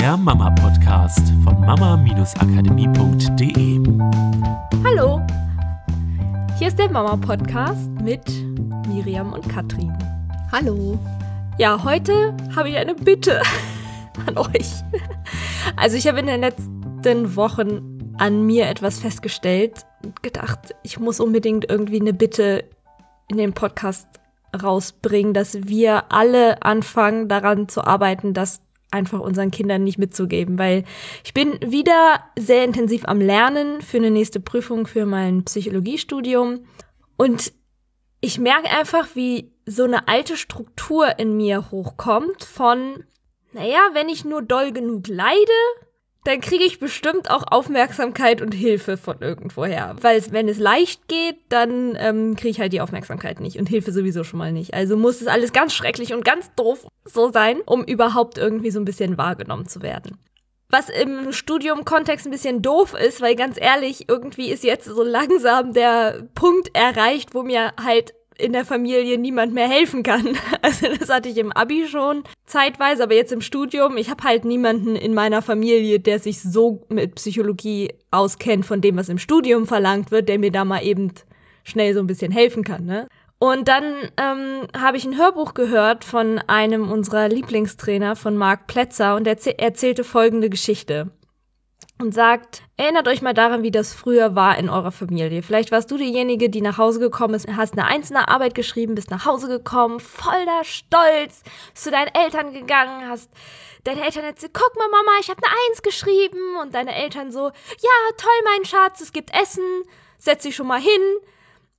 der Mama-Podcast von mama-akademie.de. Hallo, hier ist der Mama-Podcast mit Miriam und Katrin. Hallo. Ja, heute habe ich eine Bitte an euch. Also ich habe in den letzten Wochen an mir etwas festgestellt und gedacht, ich muss unbedingt irgendwie eine Bitte in den Podcast rausbringen, dass wir alle anfangen daran zu arbeiten, dass einfach unseren Kindern nicht mitzugeben, weil ich bin wieder sehr intensiv am Lernen für eine nächste Prüfung für mein Psychologiestudium. Und ich merke einfach, wie so eine alte Struktur in mir hochkommt von, naja, wenn ich nur doll genug leide, dann kriege ich bestimmt auch Aufmerksamkeit und Hilfe von irgendwoher. Weil wenn es leicht geht, dann ähm, kriege ich halt die Aufmerksamkeit nicht und Hilfe sowieso schon mal nicht. Also muss es alles ganz schrecklich und ganz doof so sein, um überhaupt irgendwie so ein bisschen wahrgenommen zu werden. Was im Studium-Kontext ein bisschen doof ist, weil ganz ehrlich, irgendwie ist jetzt so langsam der Punkt erreicht, wo mir halt in der Familie niemand mehr helfen kann. Also das hatte ich im Abi schon zeitweise, aber jetzt im Studium, ich habe halt niemanden in meiner Familie, der sich so mit Psychologie auskennt von dem, was im Studium verlangt wird, der mir da mal eben schnell so ein bisschen helfen kann. Ne? Und dann ähm, habe ich ein Hörbuch gehört von einem unserer Lieblingstrainer, von Marc Plätzer, und er erzählte folgende Geschichte und sagt, erinnert euch mal daran, wie das früher war in eurer Familie. Vielleicht warst du diejenige, die nach Hause gekommen ist, hast eine einzelne Arbeit geschrieben, bist nach Hause gekommen, voller Stolz, bist zu deinen Eltern gegangen, hast deine Eltern erzählt, guck mal Mama, ich habe eine Eins geschrieben und deine Eltern so, ja, toll mein Schatz, es gibt Essen, setz dich schon mal hin.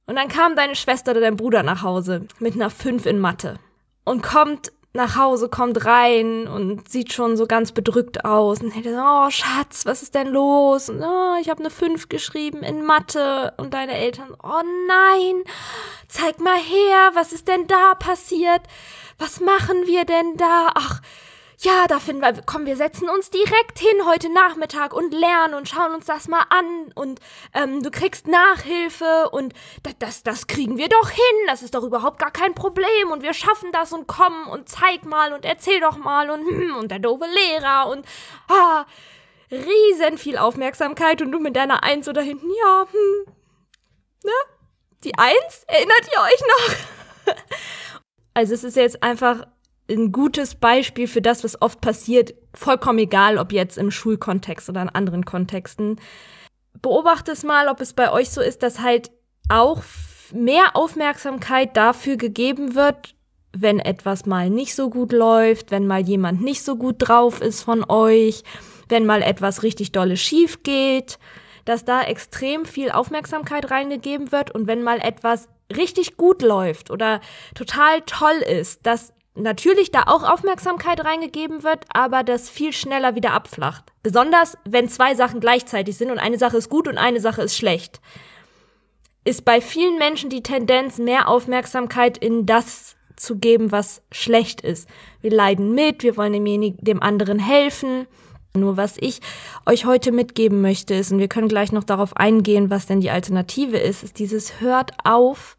Und dann kam deine Schwester oder dein Bruder nach Hause mit einer Fünf in Mathe und kommt nach Hause, kommt rein und sieht schon so ganz bedrückt aus. Und hätte so, oh Schatz, was ist denn los? Und, oh, ich habe eine 5 geschrieben in Mathe. Und deine Eltern, oh nein, zeig mal her, was ist denn da passiert? Was machen wir denn da? Ach, ja, da finden wir, komm, wir setzen uns direkt hin heute Nachmittag und lernen und schauen uns das mal an und ähm, du kriegst Nachhilfe und das, das, das kriegen wir doch hin, das ist doch überhaupt gar kein Problem und wir schaffen das und kommen und zeig mal und erzähl doch mal und hm, und der doofe Lehrer und ah, riesen viel Aufmerksamkeit und du mit deiner Eins oder hinten, ja, hm, ne? Die Eins, erinnert ihr euch noch? also es ist jetzt einfach ein gutes Beispiel für das, was oft passiert, vollkommen egal, ob jetzt im Schulkontext oder in anderen Kontexten. Beobachte es mal, ob es bei euch so ist, dass halt auch mehr Aufmerksamkeit dafür gegeben wird, wenn etwas mal nicht so gut läuft, wenn mal jemand nicht so gut drauf ist von euch, wenn mal etwas richtig dolle schief geht, dass da extrem viel Aufmerksamkeit reingegeben wird und wenn mal etwas richtig gut läuft oder total toll ist, dass natürlich da auch Aufmerksamkeit reingegeben wird, aber das viel schneller wieder abflacht. Besonders wenn zwei Sachen gleichzeitig sind und eine Sache ist gut und eine Sache ist schlecht. Ist bei vielen Menschen die Tendenz, mehr Aufmerksamkeit in das zu geben, was schlecht ist. Wir leiden mit, wir wollen dem anderen helfen. Nur was ich euch heute mitgeben möchte ist, und wir können gleich noch darauf eingehen, was denn die Alternative ist, ist dieses hört auf,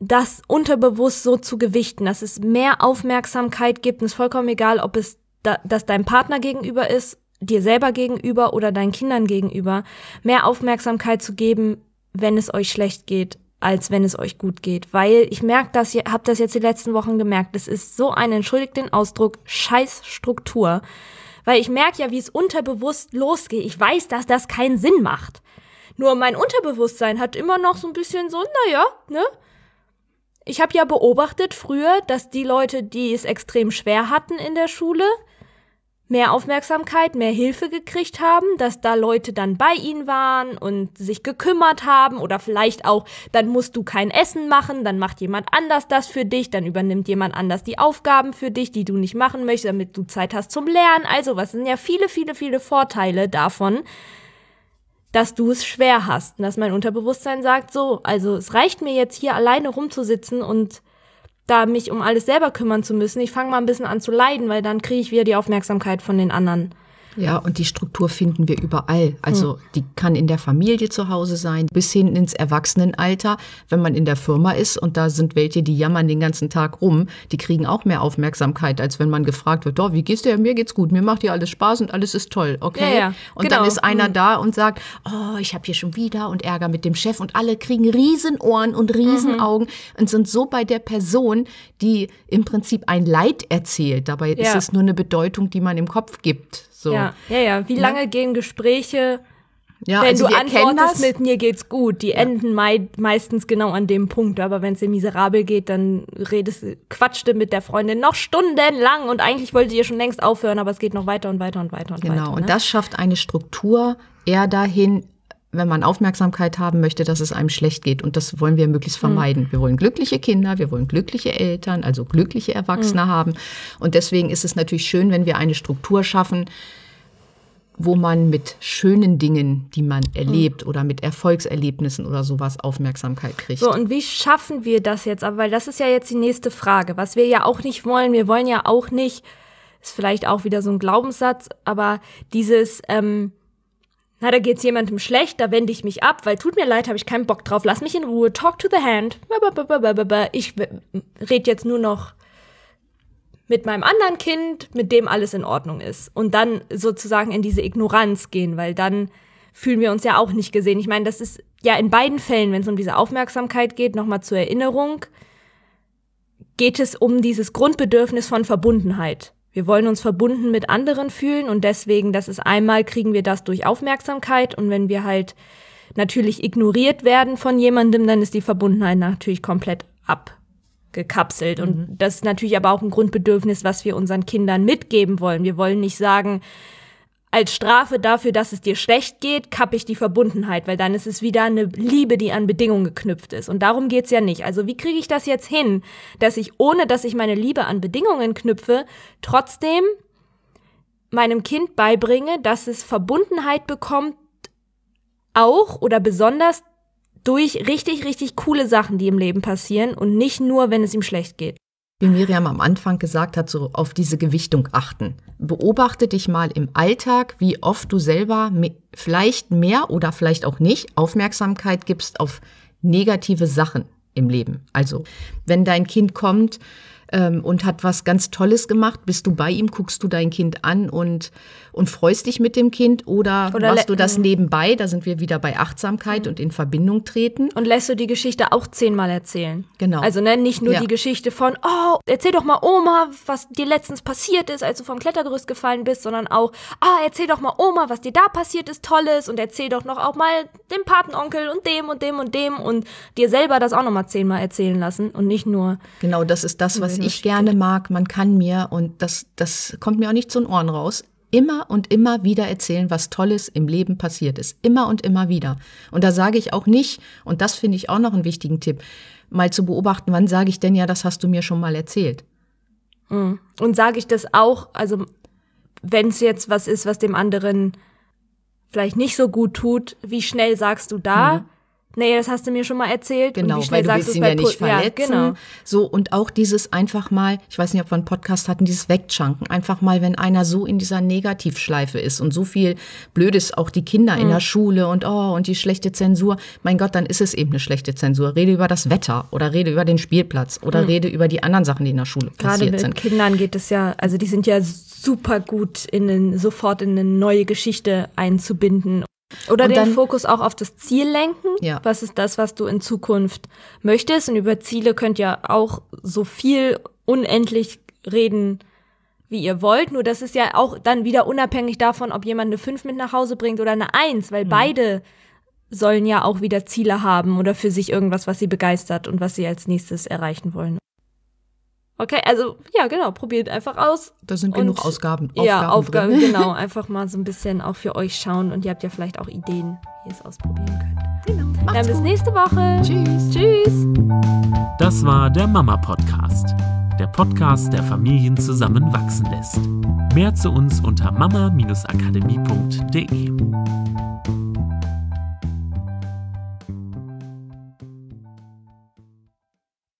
das unterbewusst so zu gewichten, dass es mehr Aufmerksamkeit gibt. Und es ist vollkommen egal, ob es da, das deinem Partner gegenüber ist, dir selber gegenüber oder deinen Kindern gegenüber. Mehr Aufmerksamkeit zu geben, wenn es euch schlecht geht, als wenn es euch gut geht. Weil ich merke das, ihr habt das jetzt die letzten Wochen gemerkt, es ist so ein, entschuldigt den Ausdruck, scheiß Struktur. Weil ich merke ja, wie es unterbewusst losgeht. Ich weiß, dass das keinen Sinn macht. Nur mein Unterbewusstsein hat immer noch so ein bisschen so, naja, ne? Ich habe ja beobachtet früher, dass die Leute, die es extrem schwer hatten in der Schule, mehr Aufmerksamkeit, mehr Hilfe gekriegt haben, dass da Leute dann bei ihnen waren und sich gekümmert haben oder vielleicht auch, dann musst du kein Essen machen, dann macht jemand anders das für dich, dann übernimmt jemand anders die Aufgaben für dich, die du nicht machen möchtest, damit du Zeit hast zum Lernen. Also, was sind ja viele, viele, viele Vorteile davon, dass du es schwer hast und dass mein Unterbewusstsein sagt, so, also es reicht mir jetzt hier alleine rumzusitzen und da mich um alles selber kümmern zu müssen. Ich fange mal ein bisschen an zu leiden, weil dann kriege ich wieder die Aufmerksamkeit von den anderen. Ja, und die Struktur finden wir überall. Also hm. die kann in der Familie zu Hause sein, bis hin ins Erwachsenenalter. Wenn man in der Firma ist und da sind welche, die jammern den ganzen Tag rum, die kriegen auch mehr Aufmerksamkeit, als wenn man gefragt wird, oh, wie geht's dir? Mir geht's gut, mir macht hier alles Spaß und alles ist toll, okay? Ja, ja. Und genau. dann ist einer hm. da und sagt, oh, ich habe hier schon wieder und Ärger mit dem Chef und alle kriegen Riesenohren und Riesenaugen mhm. und sind so bei der Person, die im Prinzip ein Leid erzählt. Dabei ja. ist es nur eine Bedeutung, die man im Kopf gibt. So. Ja, ja, ja. Wie ne? lange ja. gehen Gespräche, ja, wenn also du antwortest mit mir geht's gut? Die ja. enden mei meistens genau an dem Punkt. Aber wenn es dir miserabel geht, dann redest, quatschte mit der Freundin noch stundenlang und eigentlich wollte ihr schon längst aufhören, aber es geht noch weiter und weiter und weiter und genau. weiter. Genau, ne? und das schafft eine Struktur eher dahin, wenn man Aufmerksamkeit haben möchte, dass es einem schlecht geht. Und das wollen wir möglichst hm. vermeiden. Mhm. Wir wollen glückliche Kinder, wir wollen glückliche Eltern, also glückliche Erwachsene mhm. haben. Und deswegen ist es natürlich schön, wenn wir eine Struktur schaffen, wo man mit schönen Dingen, die man erlebt mhm. oder mit Erfolgserlebnissen oder sowas Aufmerksamkeit kriegt. So, und wie schaffen wir das jetzt? Aber weil das ist ja jetzt die nächste Frage. Was wir ja auch nicht wollen, wir wollen ja auch nicht, ist vielleicht auch wieder so ein Glaubenssatz, aber dieses, ähm, na, da geht's jemandem schlecht, da wende ich mich ab, weil tut mir leid, habe ich keinen Bock drauf, lass mich in Ruhe, talk to the hand. Ich red jetzt nur noch mit meinem anderen Kind, mit dem alles in Ordnung ist. Und dann sozusagen in diese Ignoranz gehen, weil dann fühlen wir uns ja auch nicht gesehen. Ich meine, das ist ja in beiden Fällen, wenn es um diese Aufmerksamkeit geht, nochmal zur Erinnerung, geht es um dieses Grundbedürfnis von Verbundenheit. Wir wollen uns verbunden mit anderen fühlen und deswegen, das ist einmal, kriegen wir das durch Aufmerksamkeit und wenn wir halt natürlich ignoriert werden von jemandem, dann ist die Verbundenheit natürlich komplett ab gekapselt. Und mhm. das ist natürlich aber auch ein Grundbedürfnis, was wir unseren Kindern mitgeben wollen. Wir wollen nicht sagen, als Strafe dafür, dass es dir schlecht geht, kappe ich die Verbundenheit, weil dann ist es wieder eine Liebe, die an Bedingungen geknüpft ist. Und darum geht's ja nicht. Also wie kriege ich das jetzt hin, dass ich, ohne dass ich meine Liebe an Bedingungen knüpfe, trotzdem meinem Kind beibringe, dass es Verbundenheit bekommt, auch oder besonders durch richtig, richtig coole Sachen, die im Leben passieren und nicht nur, wenn es ihm schlecht geht. Wie Miriam am Anfang gesagt hat, so auf diese Gewichtung achten. Beobachte dich mal im Alltag, wie oft du selber vielleicht mehr oder vielleicht auch nicht Aufmerksamkeit gibst auf negative Sachen im Leben. Also, wenn dein Kind kommt ähm, und hat was ganz Tolles gemacht, bist du bei ihm, guckst du dein Kind an und und freust dich mit dem Kind oder, oder machst du das nebenbei? Da sind wir wieder bei Achtsamkeit mhm. und in Verbindung treten. Und lässt du die Geschichte auch zehnmal erzählen. Genau. Also ne, nicht nur ja. die Geschichte von, oh, erzähl doch mal Oma, was dir letztens passiert ist, als du vom Klettergerüst gefallen bist, sondern auch, ah, erzähl doch mal Oma, was dir da passiert ist, Tolles und erzähl doch noch auch mal dem Patenonkel und dem und dem und dem und dir selber das auch noch mal zehnmal erzählen lassen und nicht nur. Genau, das ist das, was ich gerne mag. Man kann mir und das, das kommt mir auch nicht zu den Ohren raus immer und immer wieder erzählen, was Tolles im Leben passiert ist. Immer und immer wieder. Und da sage ich auch nicht, und das finde ich auch noch einen wichtigen Tipp, mal zu beobachten, wann sage ich denn ja, das hast du mir schon mal erzählt. Mhm. Und sage ich das auch, also wenn es jetzt was ist, was dem anderen vielleicht nicht so gut tut, wie schnell sagst du da? Mhm nee, das hast du mir schon mal erzählt. Genau, weil du willst ihn ja nicht verletzen. Ja, genau. So, und auch dieses einfach mal, ich weiß nicht, ob wir einen Podcast hatten, dieses Wegchunken. Einfach mal, wenn einer so in dieser Negativschleife ist und so viel Blödes, auch die Kinder mhm. in der Schule und oh, und die schlechte Zensur. Mein Gott, dann ist es eben eine schlechte Zensur. Rede über das Wetter oder rede über den Spielplatz oder mhm. rede über die anderen Sachen, die in der Schule Gerade passiert sind. Gerade mit Kindern geht es ja, also die sind ja super gut in den, sofort in eine neue Geschichte einzubinden. Oder und den dann, Fokus auch auf das Ziel lenken. Ja. Was ist das, was du in Zukunft möchtest? Und über Ziele könnt ihr auch so viel unendlich reden, wie ihr wollt. Nur das ist ja auch dann wieder unabhängig davon, ob jemand eine 5 mit nach Hause bringt oder eine 1, weil mhm. beide sollen ja auch wieder Ziele haben oder für sich irgendwas, was sie begeistert und was sie als nächstes erreichen wollen. Okay, also ja, genau, probiert einfach aus. Da sind und, genug Ausgaben. Aufgaben ja, Aufgaben, drin. genau. Einfach mal so ein bisschen auch für euch schauen und ihr habt ja vielleicht auch Ideen, wie ihr es ausprobieren könnt. Genau. Macht's Dann bis gut. nächste Woche. Tschüss. Tschüss. Das war der Mama Podcast. Der Podcast, der Familien zusammenwachsen lässt. Mehr zu uns unter mama-akademie.de.